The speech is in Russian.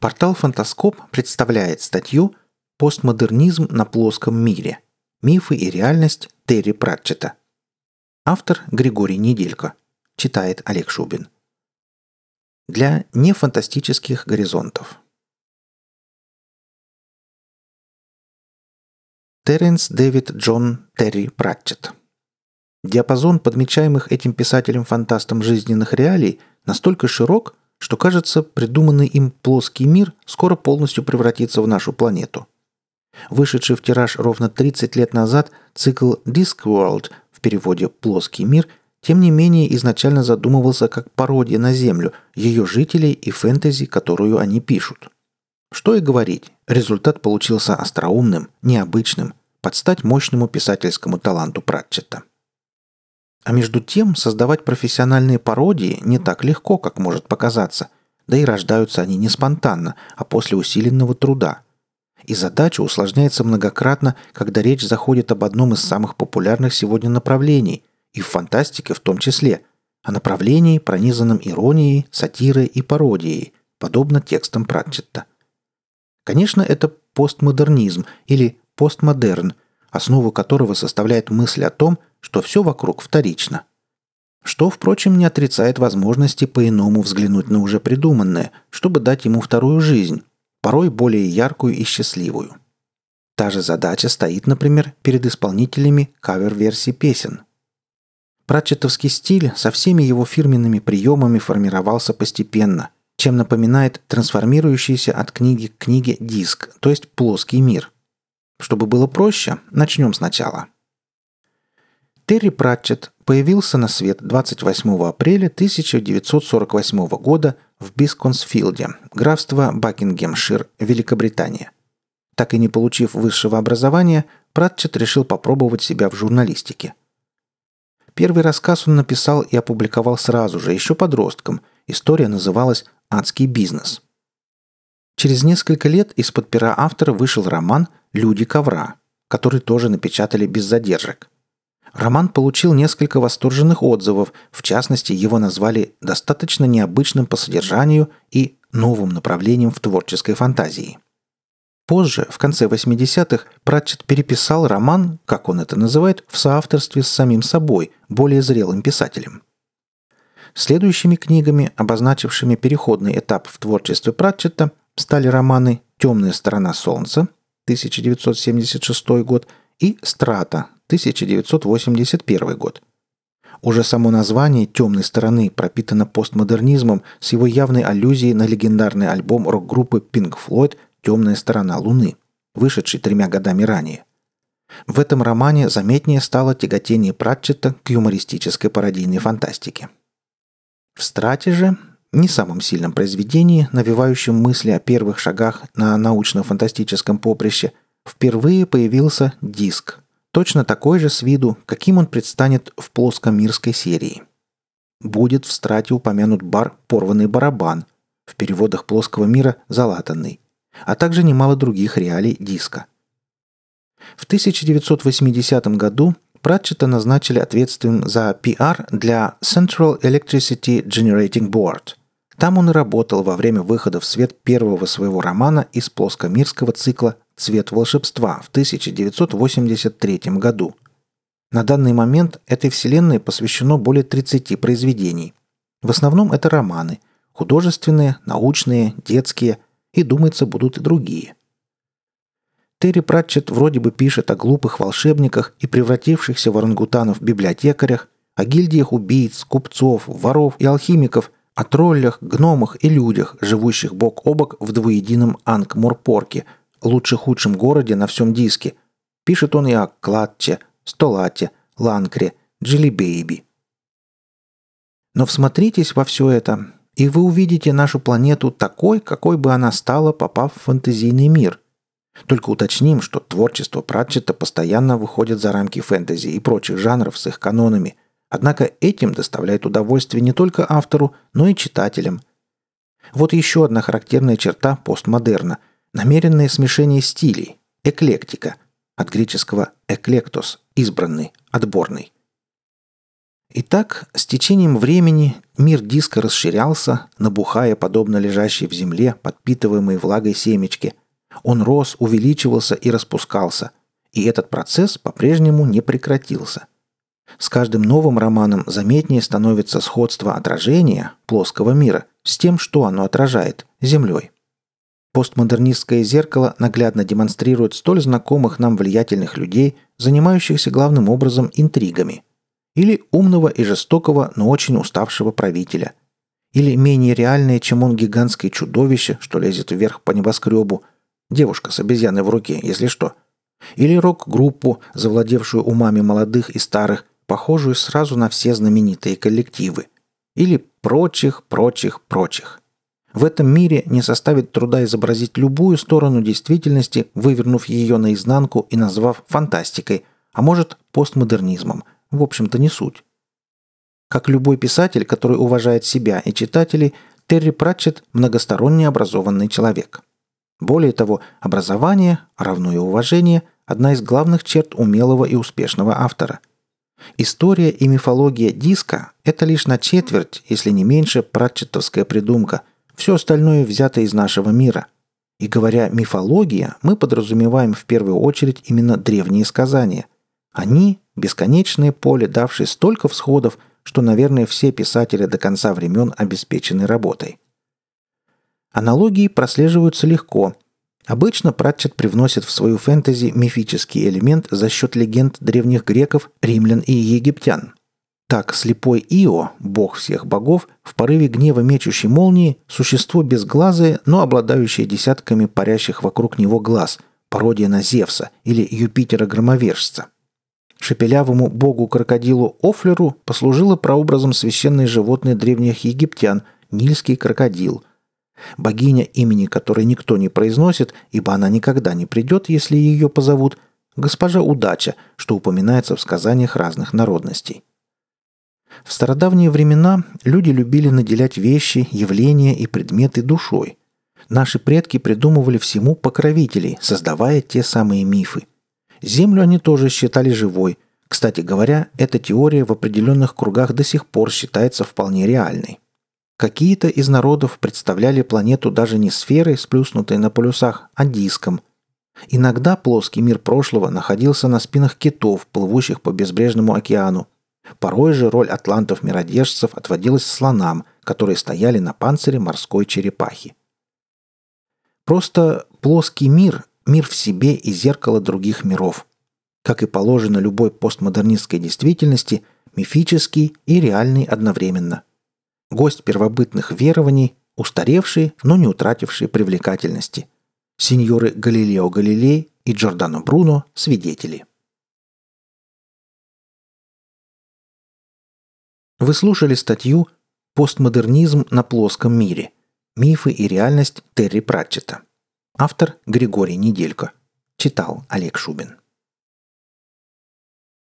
Портал «Фантаскоп» представляет статью «Постмодернизм на плоском мире. Мифы и реальность Терри Пратчета». Автор Григорий Неделько. Читает Олег Шубин. Для нефантастических горизонтов. Теренс Дэвид Джон Терри Пратчет. Диапазон подмечаемых этим писателем-фантастом жизненных реалий настолько широк, что, кажется, придуманный им плоский мир скоро полностью превратится в нашу планету. Вышедший в тираж ровно 30 лет назад цикл Discworld в переводе «Плоский мир» тем не менее изначально задумывался как пародия на Землю, ее жителей и фэнтези, которую они пишут. Что и говорить, результат получился остроумным, необычным, под стать мощному писательскому таланту Пратчета. А между тем, создавать профессиональные пародии не так легко, как может показаться, да и рождаются они не спонтанно, а после усиленного труда. И задача усложняется многократно, когда речь заходит об одном из самых популярных сегодня направлений, и в фантастике в том числе, о направлении, пронизанном иронией, сатирой и пародией, подобно текстам Пратчетта. Конечно, это постмодернизм или постмодерн, основу которого составляет мысль о том, что все вокруг вторично. Что, впрочем, не отрицает возможности по-иному взглянуть на уже придуманное, чтобы дать ему вторую жизнь, порой более яркую и счастливую. Та же задача стоит, например, перед исполнителями кавер-версий песен. Пратчетовский стиль со всеми его фирменными приемами формировался постепенно, чем напоминает трансформирующийся от книги к книге диск, то есть плоский мир. Чтобы было проще, начнем сначала – Терри Пратчетт появился на свет 28 апреля 1948 года в Бисконсфилде, графство Бакингемшир, Великобритания. Так и не получив высшего образования, Пратчетт решил попробовать себя в журналистике. Первый рассказ он написал и опубликовал сразу же, еще подростком. История называлась «Адский бизнес». Через несколько лет из-под пера автора вышел роман «Люди ковра», который тоже напечатали без задержек – Роман получил несколько восторженных отзывов, в частности, его назвали достаточно необычным по содержанию и новым направлением в творческой фантазии. Позже, в конце 80-х, Пратчет переписал роман, как он это называет, в соавторстве с самим собой, более зрелым писателем. Следующими книгами, обозначившими переходный этап в творчестве Пратчета, стали романы «Темная сторона солнца» 1976 год и «Страта» 1981 год. Уже само название «Темной стороны» пропитано постмодернизмом с его явной аллюзией на легендарный альбом рок-группы Pink Floyd «Темная сторона Луны», вышедший тремя годами ранее. В этом романе заметнее стало тяготение Пратчета к юмористической пародийной фантастике. В «Страте» же, не самом сильном произведении, навевающем мысли о первых шагах на научно-фантастическом поприще, впервые появился диск – Точно такой же с виду, каким он предстанет в плоскомирской серии. Будет в страте упомянут бар «Порванный барабан», в переводах плоского мира «Залатанный», а также немало других реалий диска. В 1980 году Пратчета назначили ответственным за PR для Central Electricity Generating Board. Там он и работал во время выхода в свет первого своего романа из плоскомирского цикла «Цвет волшебства» в 1983 году. На данный момент этой вселенной посвящено более 30 произведений. В основном это романы – художественные, научные, детские и, думается, будут и другие. Терри Пратчетт вроде бы пишет о глупых волшебниках и превратившихся в орангутанов библиотекарях, о гильдиях убийц, купцов, воров и алхимиков, о троллях, гномах и людях, живущих бок о бок в двуедином Анкморпорке – лучше-худшем городе на всем диске. Пишет он и о Клатче, Столате, Ланкре, Джилибейби. Но всмотритесь во все это, и вы увидите нашу планету такой, какой бы она стала, попав в фэнтезийный мир. Только уточним, что творчество Пратчета постоянно выходит за рамки фэнтези и прочих жанров с их канонами, однако этим доставляет удовольствие не только автору, но и читателям. Вот еще одна характерная черта постмодерна – Намеренное смешение стилей, эклектика, от греческого «эклектос» – избранный, отборный. Итак, с течением времени мир диска расширялся, набухая, подобно лежащей в земле, подпитываемой влагой семечки. Он рос, увеличивался и распускался. И этот процесс по-прежнему не прекратился. С каждым новым романом заметнее становится сходство отражения плоского мира с тем, что оно отражает – Землей. Постмодернистское зеркало наглядно демонстрирует столь знакомых нам влиятельных людей, занимающихся главным образом интригами – или умного и жестокого, но очень уставшего правителя. Или менее реальное, чем он гигантское чудовище, что лезет вверх по небоскребу. Девушка с обезьяной в руке, если что. Или рок-группу, завладевшую умами молодых и старых, похожую сразу на все знаменитые коллективы. Или прочих, прочих, прочих. В этом мире не составит труда изобразить любую сторону действительности, вывернув ее наизнанку и назвав фантастикой, а может постмодернизмом – в общем-то, не суть. Как любой писатель, который уважает себя и читателей, Терри Пратчетт – многосторонне образованный человек. Более того, образование, равно и уважение – одна из главных черт умелого и успешного автора. История и мифология диска – это лишь на четверть, если не меньше, пратчеттовская придумка. Все остальное взято из нашего мира. И говоря «мифология», мы подразумеваем в первую очередь именно древние сказания. Они Бесконечное поле, давшее столько всходов, что, наверное, все писатели до конца времен обеспечены работой. Аналогии прослеживаются легко. Обычно Пратчет привносит в свою фэнтези мифический элемент за счет легенд древних греков, римлян и египтян. Так, слепой Ио, бог всех богов, в порыве гнева мечущей молнии, существо безглазое, но обладающее десятками парящих вокруг него глаз, пародия на Зевса или Юпитера-громовержца – Шепелявому богу-крокодилу Офлеру послужило прообразом священной животной древних египтян – нильский крокодил. Богиня, имени которой никто не произносит, ибо она никогда не придет, если ее позовут – госпожа Удача, что упоминается в сказаниях разных народностей. В стародавние времена люди любили наделять вещи, явления и предметы душой. Наши предки придумывали всему покровителей, создавая те самые мифы – Землю они тоже считали живой. Кстати говоря, эта теория в определенных кругах до сих пор считается вполне реальной. Какие-то из народов представляли планету даже не сферой, сплюснутой на полюсах, а диском. Иногда плоский мир прошлого находился на спинах китов, плывущих по безбрежному океану. Порой же роль атлантов-миродержцев отводилась слонам, которые стояли на панцире морской черепахи. Просто плоский мир мир в себе и зеркало других миров. Как и положено любой постмодернистской действительности, мифический и реальный одновременно. Гость первобытных верований, устаревший, но не утративший привлекательности. Сеньоры Галилео Галилей и Джордано Бруно – свидетели. Вы слушали статью «Постмодернизм на плоском мире. Мифы и реальность Терри Пратчета». Автор Григорий Неделько. Читал Олег Шубин.